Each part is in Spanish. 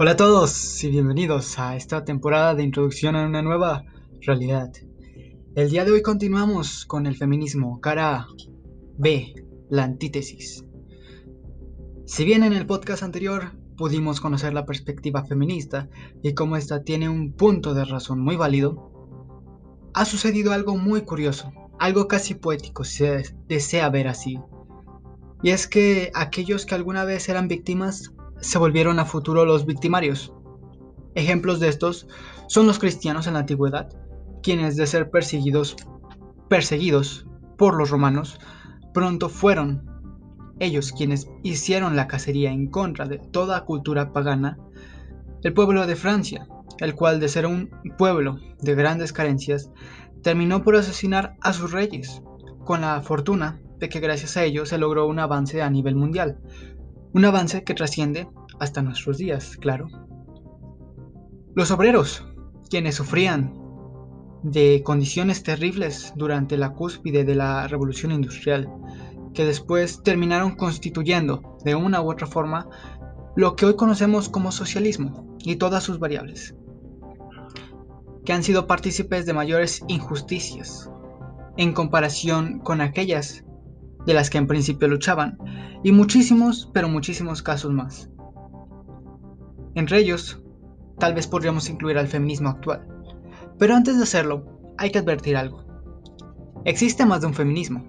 Hola a todos y bienvenidos a esta temporada de introducción a una nueva realidad. El día de hoy continuamos con el feminismo, cara B, la antítesis. Si bien en el podcast anterior pudimos conocer la perspectiva feminista y cómo esta tiene un punto de razón muy válido, ha sucedido algo muy curioso, algo casi poético si se desea ver así. Y es que aquellos que alguna vez eran víctimas se volvieron a futuro los victimarios. Ejemplos de estos son los cristianos en la antigüedad, quienes de ser perseguidos, perseguidos por los romanos, pronto fueron ellos quienes hicieron la cacería en contra de toda cultura pagana, el pueblo de Francia, el cual de ser un pueblo de grandes carencias, terminó por asesinar a sus reyes, con la fortuna de que gracias a ello se logró un avance a nivel mundial, un avance que trasciende hasta nuestros días, claro. Los obreros, quienes sufrían de condiciones terribles durante la cúspide de la revolución industrial, que después terminaron constituyendo de una u otra forma lo que hoy conocemos como socialismo y todas sus variables, que han sido partícipes de mayores injusticias en comparación con aquellas de las que en principio luchaban, y muchísimos, pero muchísimos casos más. Entre ellos, tal vez podríamos incluir al feminismo actual. Pero antes de hacerlo, hay que advertir algo. Existe más de un feminismo,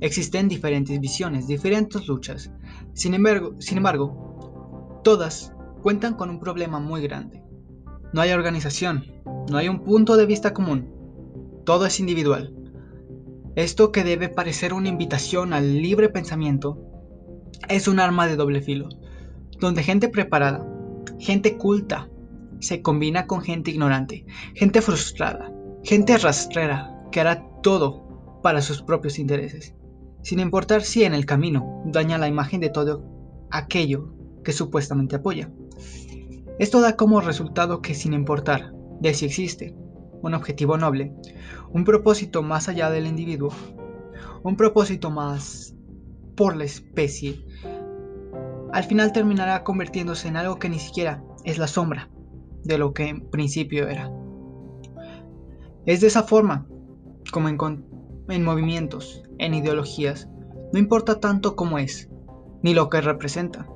Existen diferentes visiones, diferentes luchas. Sin embargo, sin embargo, todas cuentan con un problema muy grande. No hay organización, no hay un punto de vista común. Todo es individual. Esto que debe parecer una invitación al libre pensamiento es un arma de doble filo, donde gente preparada, gente culta, se combina con gente ignorante, gente frustrada, gente rastrera que hará todo para sus propios intereses sin importar si en el camino daña la imagen de todo aquello que supuestamente apoya. Esto da como resultado que sin importar de si existe un objetivo noble, un propósito más allá del individuo, un propósito más por la especie, al final terminará convirtiéndose en algo que ni siquiera es la sombra de lo que en principio era. Es de esa forma como en, en movimientos, en ideologías, no importa tanto cómo es, ni lo que representa.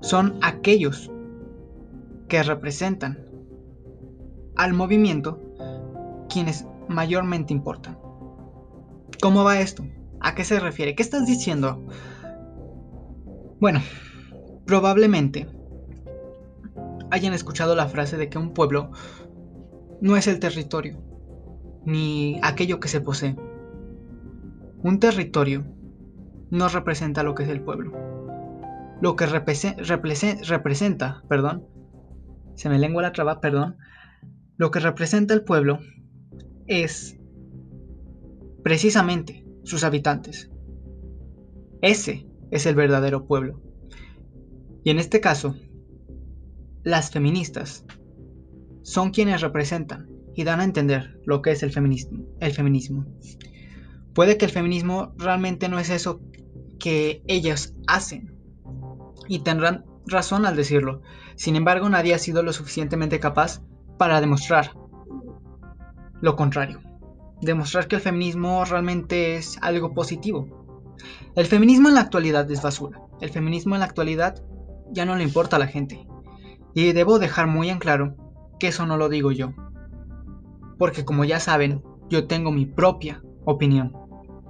Son aquellos que representan al movimiento quienes mayormente importan. ¿Cómo va esto? ¿A qué se refiere? ¿Qué estás diciendo? Bueno, probablemente hayan escuchado la frase de que un pueblo no es el territorio, ni aquello que se posee. Un territorio no representa lo que es el pueblo. Lo que representa, perdón, se me lengua la traba, perdón, lo que representa el pueblo es precisamente sus habitantes. Ese es el verdadero pueblo. Y en este caso, las feministas son quienes representan y dan a entender lo que es el feminismo. El feminismo. Puede que el feminismo realmente no es eso que ellas hacen. Y tendrán razón al decirlo. Sin embargo, nadie ha sido lo suficientemente capaz para demostrar lo contrario. Demostrar que el feminismo realmente es algo positivo. El feminismo en la actualidad es basura. El feminismo en la actualidad ya no le importa a la gente. Y debo dejar muy en claro que eso no lo digo yo porque como ya saben, yo tengo mi propia opinión.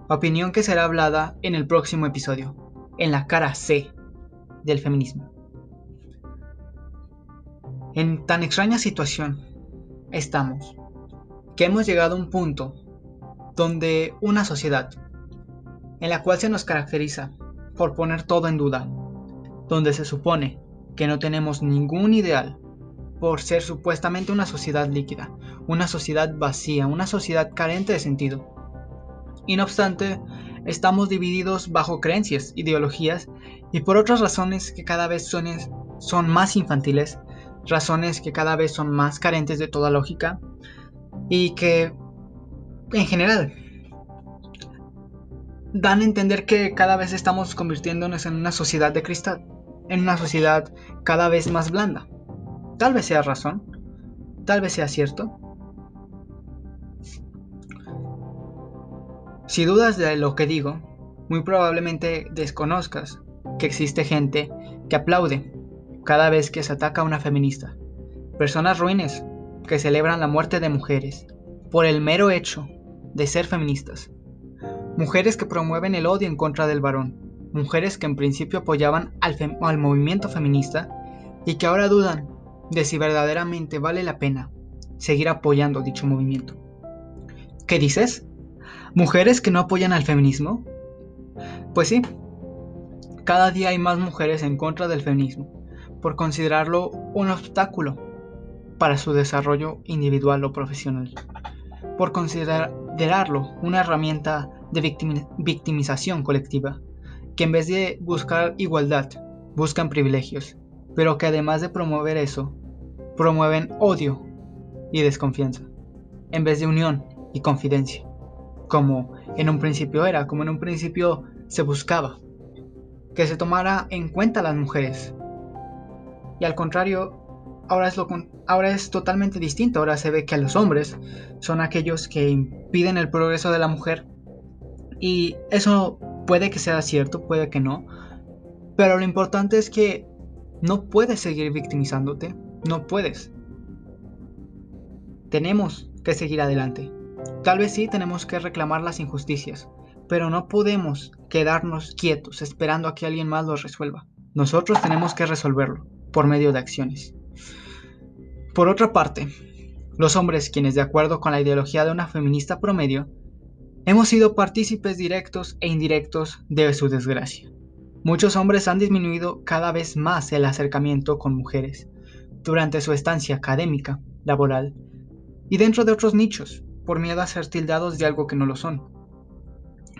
Opinión que será hablada en el próximo episodio, en la cara C del feminismo. En tan extraña situación estamos, que hemos llegado a un punto donde una sociedad, en la cual se nos caracteriza por poner todo en duda, donde se supone que no tenemos ningún ideal por ser supuestamente una sociedad líquida, una sociedad vacía, una sociedad carente de sentido. Y no obstante, estamos divididos bajo creencias, ideologías y por otras razones que cada vez son, son más infantiles, razones que cada vez son más carentes de toda lógica y que, en general, dan a entender que cada vez estamos convirtiéndonos en una sociedad de cristal. en una sociedad cada vez más blanda. Tal vez sea razón, tal vez sea cierto. Si dudas de lo que digo, muy probablemente desconozcas que existe gente que aplaude cada vez que se ataca a una feminista. Personas ruines que celebran la muerte de mujeres por el mero hecho de ser feministas. Mujeres que promueven el odio en contra del varón. Mujeres que en principio apoyaban al, al movimiento feminista y que ahora dudan de si verdaderamente vale la pena seguir apoyando dicho movimiento. ¿Qué dices? ¿Mujeres que no apoyan al feminismo? Pues sí, cada día hay más mujeres en contra del feminismo, por considerarlo un obstáculo para su desarrollo individual o profesional, por considerarlo una herramienta de victimización colectiva, que en vez de buscar igualdad, buscan privilegios, pero que además de promover eso, promueven odio y desconfianza, en vez de unión y confidencia, como en un principio era, como en un principio se buscaba, que se tomara en cuenta a las mujeres. Y al contrario, ahora es, lo, ahora es totalmente distinto, ahora se ve que los hombres son aquellos que impiden el progreso de la mujer. Y eso puede que sea cierto, puede que no, pero lo importante es que no puedes seguir victimizándote, no puedes. Tenemos que seguir adelante. Tal vez sí tenemos que reclamar las injusticias, pero no podemos quedarnos quietos esperando a que alguien más lo resuelva. Nosotros tenemos que resolverlo por medio de acciones. Por otra parte, los hombres quienes de acuerdo con la ideología de una feminista promedio, hemos sido partícipes directos e indirectos de su desgracia. Muchos hombres han disminuido cada vez más el acercamiento con mujeres durante su estancia académica, laboral y dentro de otros nichos, por miedo a ser tildados de algo que no lo son,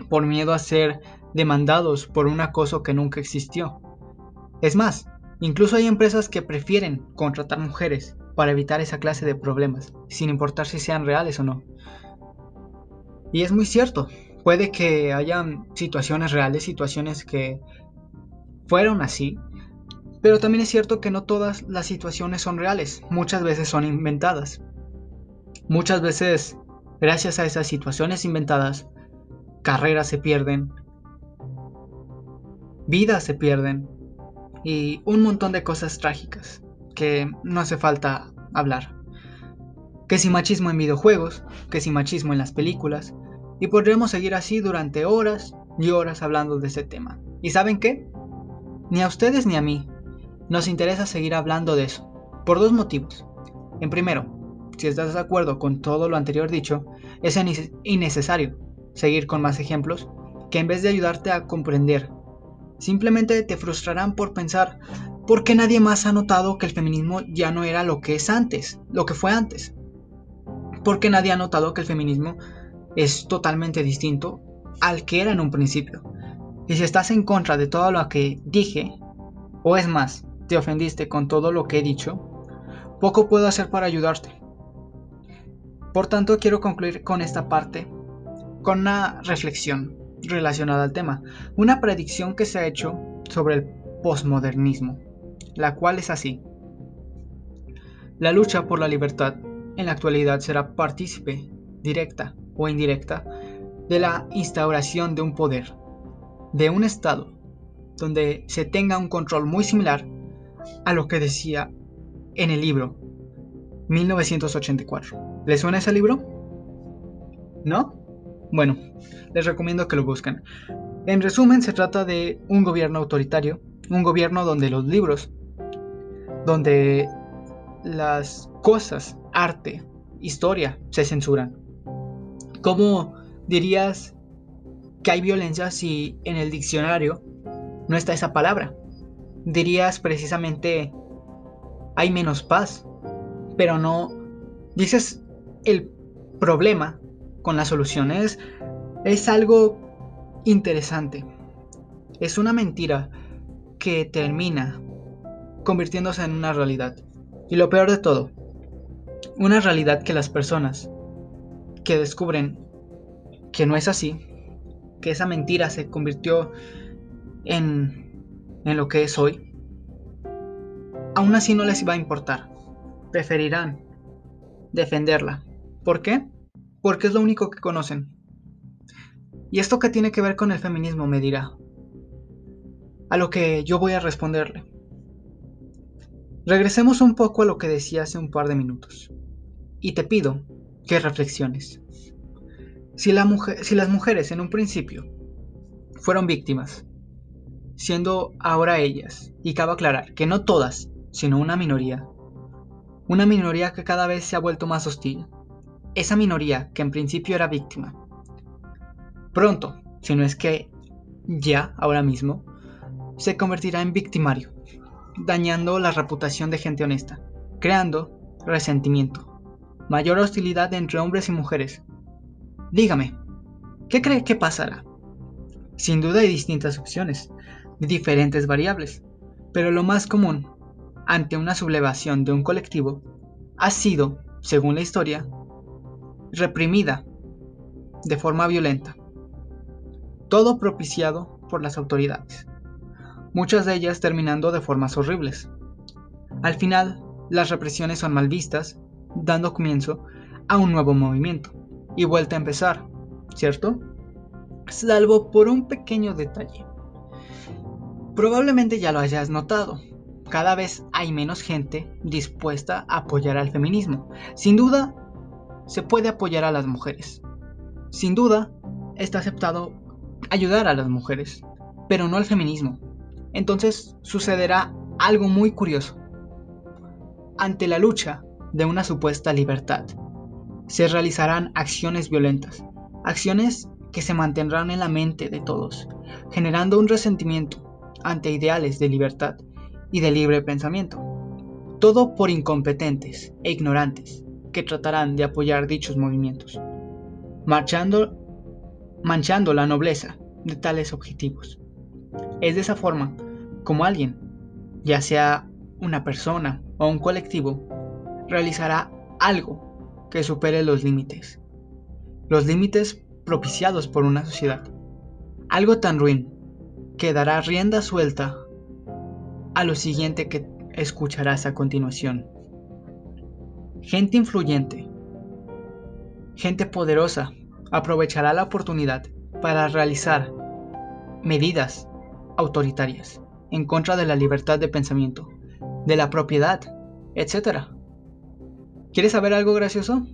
por miedo a ser demandados por un acoso que nunca existió. Es más, incluso hay empresas que prefieren contratar mujeres para evitar esa clase de problemas, sin importar si sean reales o no. Y es muy cierto, puede que hayan situaciones reales, situaciones que fueron así, pero también es cierto que no todas las situaciones son reales, muchas veces son inventadas. Muchas veces, gracias a esas situaciones inventadas, carreras se pierden, vidas se pierden y un montón de cosas trágicas que no hace falta hablar. Que si machismo en videojuegos, que si machismo en las películas, y podremos seguir así durante horas y horas hablando de ese tema. ¿Y saben qué? Ni a ustedes ni a mí nos interesa seguir hablando de eso, por dos motivos. En primero, si estás de acuerdo con todo lo anterior dicho, es innecesario seguir con más ejemplos que en vez de ayudarte a comprender, simplemente te frustrarán por pensar por qué nadie más ha notado que el feminismo ya no era lo que es antes, lo que fue antes. Porque nadie ha notado que el feminismo es totalmente distinto al que era en un principio. Y si estás en contra de todo lo que dije, o es más, te ofendiste con todo lo que he dicho, poco puedo hacer para ayudarte. Por tanto, quiero concluir con esta parte, con una reflexión relacionada al tema, una predicción que se ha hecho sobre el posmodernismo, la cual es así. La lucha por la libertad en la actualidad será partícipe, directa o indirecta, de la instauración de un poder de un Estado donde se tenga un control muy similar a lo que decía en el libro 1984. ¿Les suena ese libro? ¿No? Bueno, les recomiendo que lo busquen. En resumen, se trata de un gobierno autoritario, un gobierno donde los libros, donde las cosas, arte, historia, se censuran. ¿Cómo dirías que hay violencia si en el diccionario no está esa palabra. Dirías precisamente hay menos paz, pero no dices el problema con las soluciones es algo interesante. Es una mentira que termina convirtiéndose en una realidad. Y lo peor de todo, una realidad que las personas que descubren que no es así, que esa mentira se convirtió en, en lo que es hoy, aún así no les va a importar. Preferirán defenderla. ¿Por qué? Porque es lo único que conocen. ¿Y esto qué tiene que ver con el feminismo? Me dirá. A lo que yo voy a responderle. Regresemos un poco a lo que decía hace un par de minutos. Y te pido que reflexiones. Si, si las mujeres en un principio fueron víctimas, siendo ahora ellas, y cabe aclarar que no todas, sino una minoría, una minoría que cada vez se ha vuelto más hostil, esa minoría que en principio era víctima, pronto, si no es que ya, ahora mismo, se convertirá en victimario, dañando la reputación de gente honesta, creando resentimiento, mayor hostilidad entre hombres y mujeres. Dígame, ¿qué cree que pasará? Sin duda hay distintas opciones, diferentes variables, pero lo más común ante una sublevación de un colectivo ha sido, según la historia, reprimida de forma violenta. Todo propiciado por las autoridades, muchas de ellas terminando de formas horribles. Al final, las represiones son mal vistas, dando comienzo a un nuevo movimiento y vuelta a empezar, ¿cierto? Salvo por un pequeño detalle. Probablemente ya lo hayas notado. Cada vez hay menos gente dispuesta a apoyar al feminismo. Sin duda, se puede apoyar a las mujeres. Sin duda, está aceptado ayudar a las mujeres, pero no al feminismo. Entonces sucederá algo muy curioso. Ante la lucha de una supuesta libertad, se realizarán acciones violentas, acciones que se mantendrán en la mente de todos, generando un resentimiento ante ideales de libertad y de libre pensamiento. Todo por incompetentes e ignorantes que tratarán de apoyar dichos movimientos, marchando, manchando la nobleza de tales objetivos. Es de esa forma como alguien, ya sea una persona o un colectivo, realizará algo que supere los límites. Los límites propiciados por una sociedad. Algo tan ruin que dará rienda suelta a lo siguiente que escucharás a continuación. Gente influyente, gente poderosa, aprovechará la oportunidad para realizar medidas autoritarias en contra de la libertad de pensamiento, de la propiedad, etc. ¿Quieres saber algo gracioso?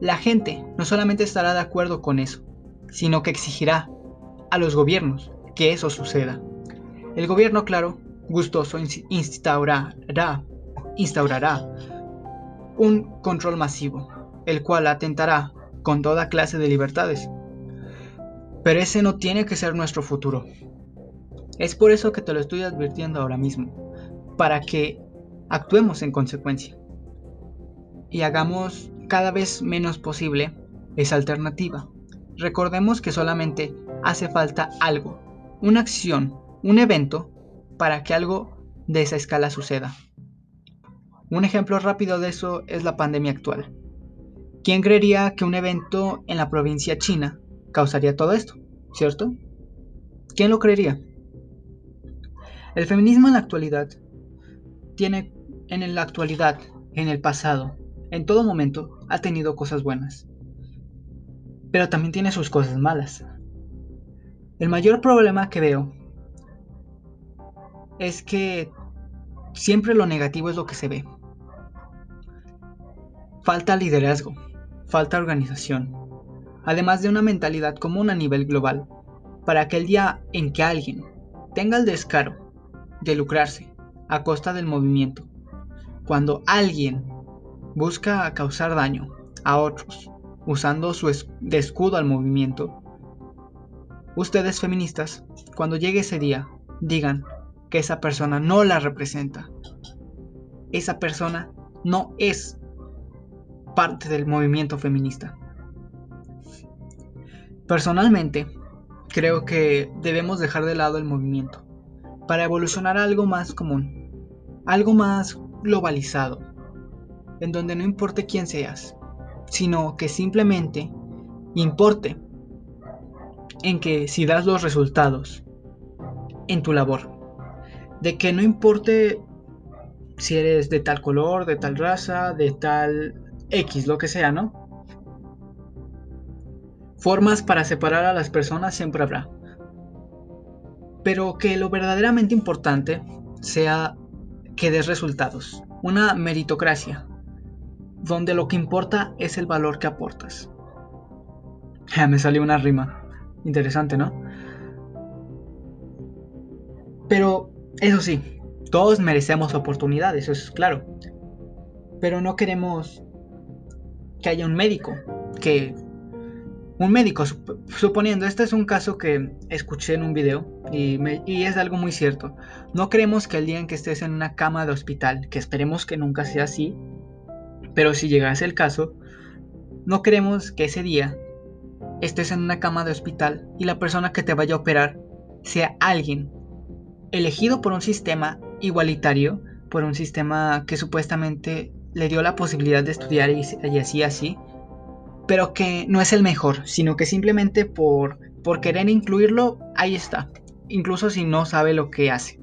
La gente no solamente estará de acuerdo con eso, sino que exigirá a los gobiernos que eso suceda. El gobierno, claro, gustoso instaurará, instaurará un control masivo, el cual atentará con toda clase de libertades. Pero ese no tiene que ser nuestro futuro. Es por eso que te lo estoy advirtiendo ahora mismo, para que actuemos en consecuencia y hagamos cada vez menos posible esa alternativa. Recordemos que solamente hace falta algo, una acción, un evento, para que algo de esa escala suceda. Un ejemplo rápido de eso es la pandemia actual. ¿Quién creería que un evento en la provincia china causaría todo esto? ¿Cierto? ¿Quién lo creería? El feminismo en la actualidad tiene en la actualidad, en el pasado, en todo momento ha tenido cosas buenas. Pero también tiene sus cosas malas. El mayor problema que veo es que siempre lo negativo es lo que se ve. Falta liderazgo, falta organización, además de una mentalidad común a nivel global, para que el día en que alguien tenga el descaro de lucrarse a costa del movimiento, cuando alguien busca causar daño a otros usando su de escudo al movimiento, ustedes feministas, cuando llegue ese día, digan que esa persona no la representa. Esa persona no es parte del movimiento feminista. Personalmente, creo que debemos dejar de lado el movimiento para evolucionar a algo más común, algo más globalizado, en donde no importe quién seas, sino que simplemente importe en que si das los resultados en tu labor, de que no importe si eres de tal color, de tal raza, de tal X, lo que sea, ¿no? Formas para separar a las personas siempre habrá. Pero que lo verdaderamente importante sea que des resultados. Una meritocracia, donde lo que importa es el valor que aportas. Me salió una rima. Interesante, ¿no? Pero, eso sí, todos merecemos oportunidades, eso es claro. Pero no queremos que haya un médico que un médico, suponiendo, este es un caso que escuché en un video y, es algo muy cierto. No creemos que el día en que estés en una cama de hospital, que esperemos que nunca sea así, pero si llegase el caso, no queremos que ese día estés en una cama de hospital y la persona que te vaya a operar sea alguien elegido por un sistema igualitario, por un sistema que supuestamente le dio la posibilidad de estudiar y, así así, pero que no es el mejor, sino que simplemente por, por querer incluirlo, ahí está, incluso si no sabe lo que hace.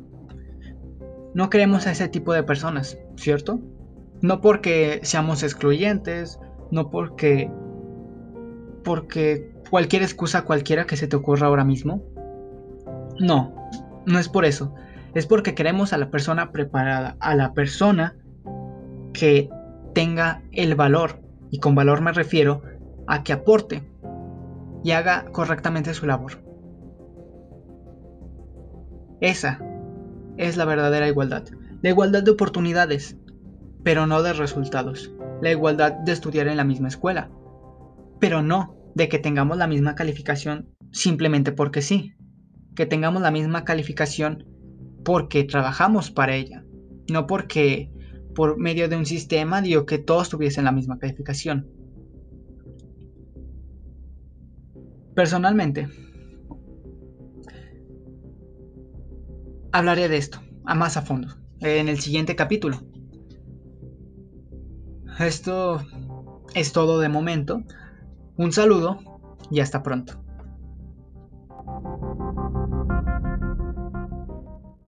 No queremos a ese tipo de personas, ¿cierto? No porque seamos excluyentes, no porque porque cualquier excusa cualquiera que se te ocurra ahora mismo. No, no es por eso. Es porque queremos a la persona preparada, a la persona que tenga el valor. Y con valor me refiero a que aporte y haga correctamente su labor. Esa es la verdadera igualdad. La igualdad de oportunidades, pero no de resultados. La igualdad de estudiar en la misma escuela, pero no de que tengamos la misma calificación simplemente porque sí. Que tengamos la misma calificación porque trabajamos para ella, no porque por medio de un sistema dio que todos tuviesen la misma calificación. Personalmente, hablaré de esto a más a fondo en el siguiente capítulo. Esto es todo de momento. Un saludo y hasta pronto.